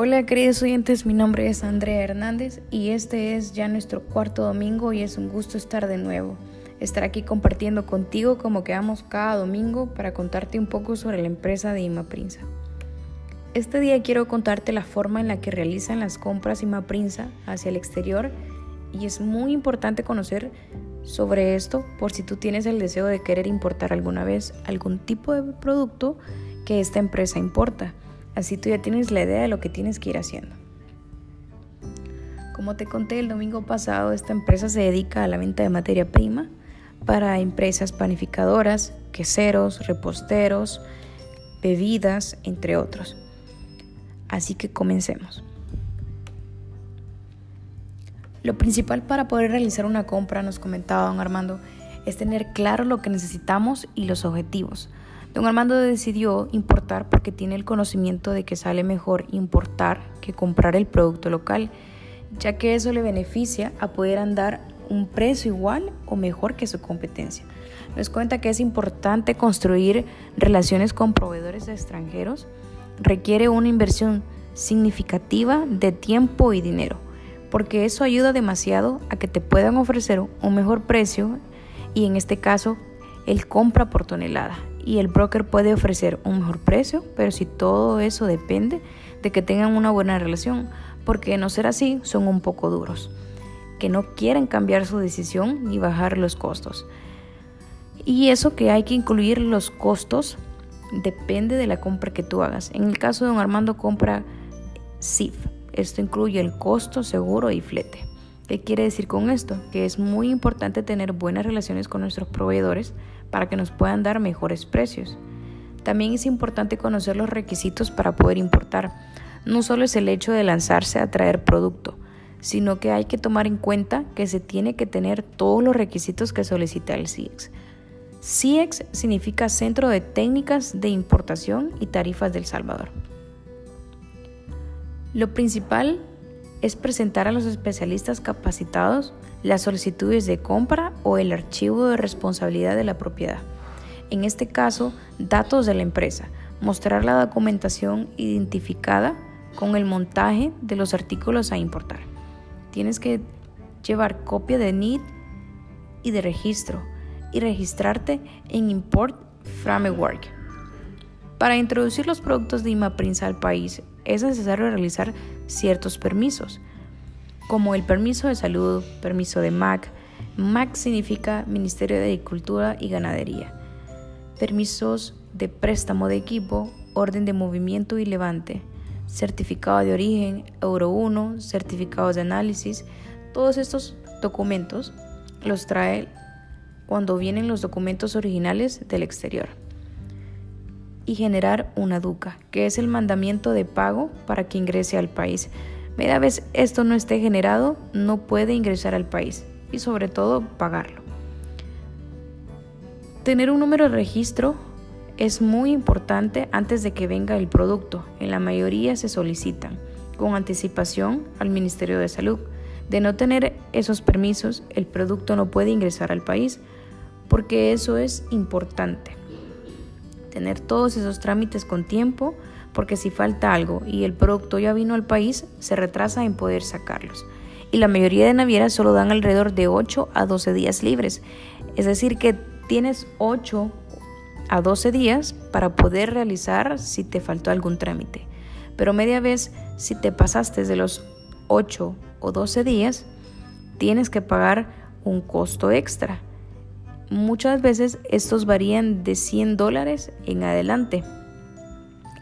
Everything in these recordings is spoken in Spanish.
Hola queridos oyentes, mi nombre es Andrea Hernández y este es ya nuestro cuarto domingo y es un gusto estar de nuevo. Estar aquí compartiendo contigo como quedamos cada domingo para contarte un poco sobre la empresa de Imaprinsa. Este día quiero contarte la forma en la que realizan las compras Imaprinsa hacia el exterior y es muy importante conocer sobre esto por si tú tienes el deseo de querer importar alguna vez algún tipo de producto que esta empresa importa. Así tú ya tienes la idea de lo que tienes que ir haciendo. Como te conté el domingo pasado, esta empresa se dedica a la venta de materia prima para empresas panificadoras, queseros, reposteros, bebidas, entre otros. Así que comencemos. Lo principal para poder realizar una compra, nos comentaba don Armando, es tener claro lo que necesitamos y los objetivos. Don Armando decidió importar porque tiene el conocimiento de que sale mejor importar que comprar el producto local, ya que eso le beneficia a poder andar un precio igual o mejor que su competencia. Nos cuenta que es importante construir relaciones con proveedores extranjeros, requiere una inversión significativa de tiempo y dinero, porque eso ayuda demasiado a que te puedan ofrecer un mejor precio y en este caso el compra por tonelada y el broker puede ofrecer un mejor precio, pero si todo eso depende de que tengan una buena relación, porque no ser así son un poco duros, que no quieren cambiar su decisión ni bajar los costos. Y eso que hay que incluir los costos depende de la compra que tú hagas. En el caso de don Armando compra SIF, esto incluye el costo, seguro y flete. ¿Qué quiere decir con esto? Que es muy importante tener buenas relaciones con nuestros proveedores para que nos puedan dar mejores precios. También es importante conocer los requisitos para poder importar. No solo es el hecho de lanzarse a traer producto, sino que hay que tomar en cuenta que se tiene que tener todos los requisitos que solicita el CIEX. CIEX significa Centro de Técnicas de Importación y Tarifas del Salvador. Lo principal es presentar a los especialistas capacitados las solicitudes de compra o el archivo de responsabilidad de la propiedad. En este caso, datos de la empresa, mostrar la documentación identificada con el montaje de los artículos a importar. Tienes que llevar copia de NID y de registro y registrarte en Import Framework. Para introducir los productos de IMAPRINSA al país es necesario realizar ciertos permisos, como el permiso de salud, permiso de MAC. MAC significa Ministerio de Agricultura y Ganadería. Permisos de préstamo de equipo, orden de movimiento y levante, certificado de origen, Euro 1, certificados de análisis. Todos estos documentos los trae cuando vienen los documentos originales del exterior y generar una duca, que es el mandamiento de pago para que ingrese al país. Media vez esto no esté generado, no puede ingresar al país y sobre todo pagarlo. Tener un número de registro es muy importante antes de que venga el producto. En la mayoría se solicitan con anticipación al Ministerio de Salud. De no tener esos permisos, el producto no puede ingresar al país porque eso es importante tener todos esos trámites con tiempo, porque si falta algo y el producto ya vino al país, se retrasa en poder sacarlos. Y la mayoría de navieras solo dan alrededor de 8 a 12 días libres. Es decir, que tienes 8 a 12 días para poder realizar si te faltó algún trámite. Pero media vez, si te pasaste de los 8 o 12 días, tienes que pagar un costo extra. Muchas veces estos varían de 100 dólares en adelante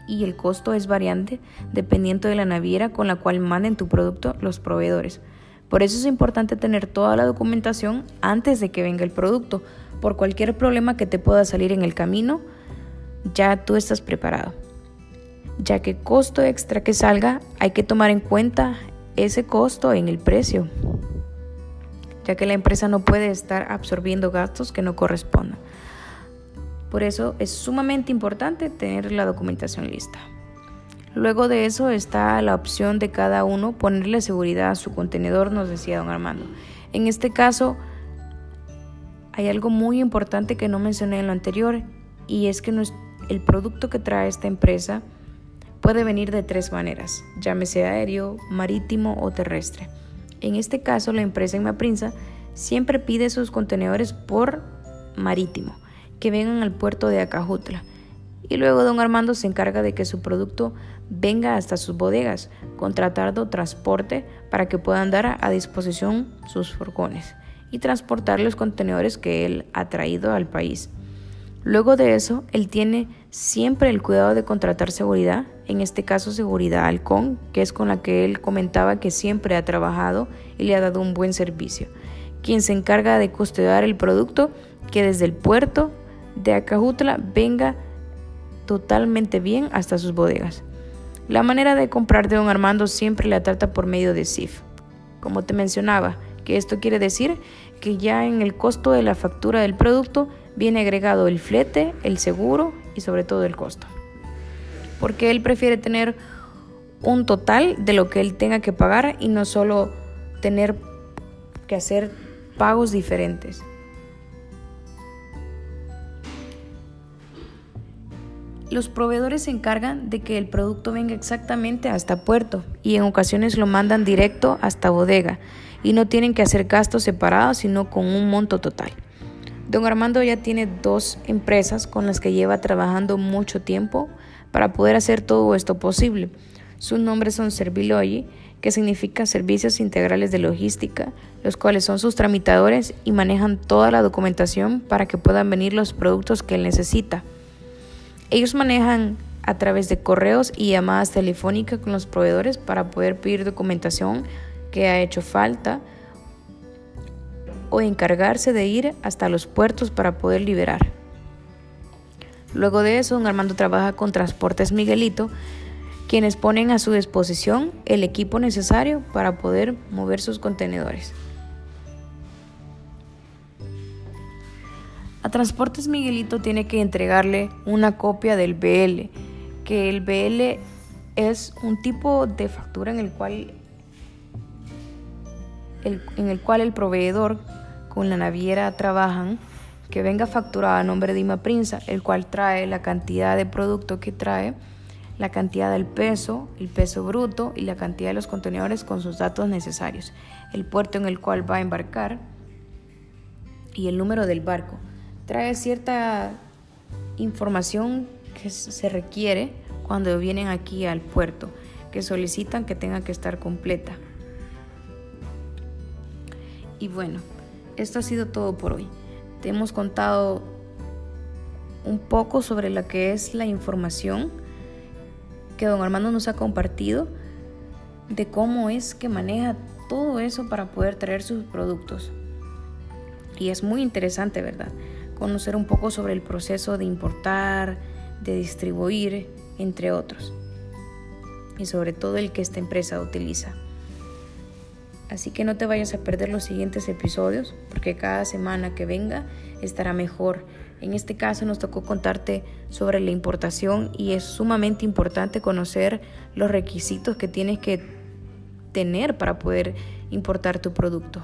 y el costo es variante dependiendo de la naviera con la cual manden tu producto los proveedores. Por eso es importante tener toda la documentación antes de que venga el producto. Por cualquier problema que te pueda salir en el camino, ya tú estás preparado. Ya que costo extra que salga, hay que tomar en cuenta ese costo en el precio ya que la empresa no puede estar absorbiendo gastos que no correspondan. Por eso es sumamente importante tener la documentación lista. Luego de eso está la opción de cada uno ponerle seguridad a su contenedor, nos decía don Armando. En este caso, hay algo muy importante que no mencioné en lo anterior y es que el producto que trae esta empresa puede venir de tres maneras, llámese aéreo, marítimo o terrestre. En este caso, la empresa Inmaprinsa siempre pide sus contenedores por marítimo, que vengan al puerto de Acajutla. Y luego don Armando se encarga de que su producto venga hasta sus bodegas, contratando transporte para que puedan dar a disposición sus furgones y transportar los contenedores que él ha traído al país. Luego de eso, él tiene siempre el cuidado de contratar seguridad, en este caso seguridad Halcón, que es con la que él comentaba que siempre ha trabajado y le ha dado un buen servicio, quien se encarga de custodiar el producto que desde el puerto de Acajutla venga totalmente bien hasta sus bodegas. La manera de comprar de don Armando siempre la trata por medio de CIF. Como te mencionaba, que esto quiere decir que ya en el costo de la factura del producto viene agregado el flete, el seguro y sobre todo el costo. Porque él prefiere tener un total de lo que él tenga que pagar y no solo tener que hacer pagos diferentes. Los proveedores se encargan de que el producto venga exactamente hasta puerto y en ocasiones lo mandan directo hasta bodega y no tienen que hacer gastos separados sino con un monto total. Don Armando ya tiene dos empresas con las que lleva trabajando mucho tiempo para poder hacer todo esto posible. Sus nombres son Servilogi, que significa Servicios Integrales de Logística, los cuales son sus tramitadores y manejan toda la documentación para que puedan venir los productos que él necesita. Ellos manejan a través de correos y llamadas telefónicas con los proveedores para poder pedir documentación que ha hecho falta, o encargarse de ir hasta los puertos para poder liberar. Luego de eso, don Armando trabaja con Transportes Miguelito, quienes ponen a su disposición el equipo necesario para poder mover sus contenedores. A Transportes Miguelito tiene que entregarle una copia del BL, que el BL es un tipo de factura en el cual en el cual el proveedor con la naviera trabajan, que venga facturada a nombre de Ima Prinza, el cual trae la cantidad de producto que trae, la cantidad del peso, el peso bruto y la cantidad de los contenedores con sus datos necesarios, el puerto en el cual va a embarcar y el número del barco. Trae cierta información que se requiere cuando vienen aquí al puerto, que solicitan que tenga que estar completa. Y bueno, esto ha sido todo por hoy. Te hemos contado un poco sobre lo que es la información que don Armando nos ha compartido de cómo es que maneja todo eso para poder traer sus productos. Y es muy interesante, ¿verdad? Conocer un poco sobre el proceso de importar, de distribuir, entre otros. Y sobre todo el que esta empresa utiliza. Así que no te vayas a perder los siguientes episodios porque cada semana que venga estará mejor. En este caso nos tocó contarte sobre la importación y es sumamente importante conocer los requisitos que tienes que tener para poder importar tu producto.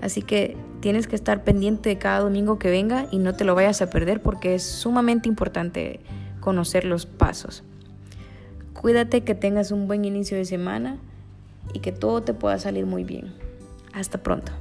Así que tienes que estar pendiente de cada domingo que venga y no te lo vayas a perder porque es sumamente importante conocer los pasos. Cuídate que tengas un buen inicio de semana y que todo te pueda salir muy bien. Hasta pronto.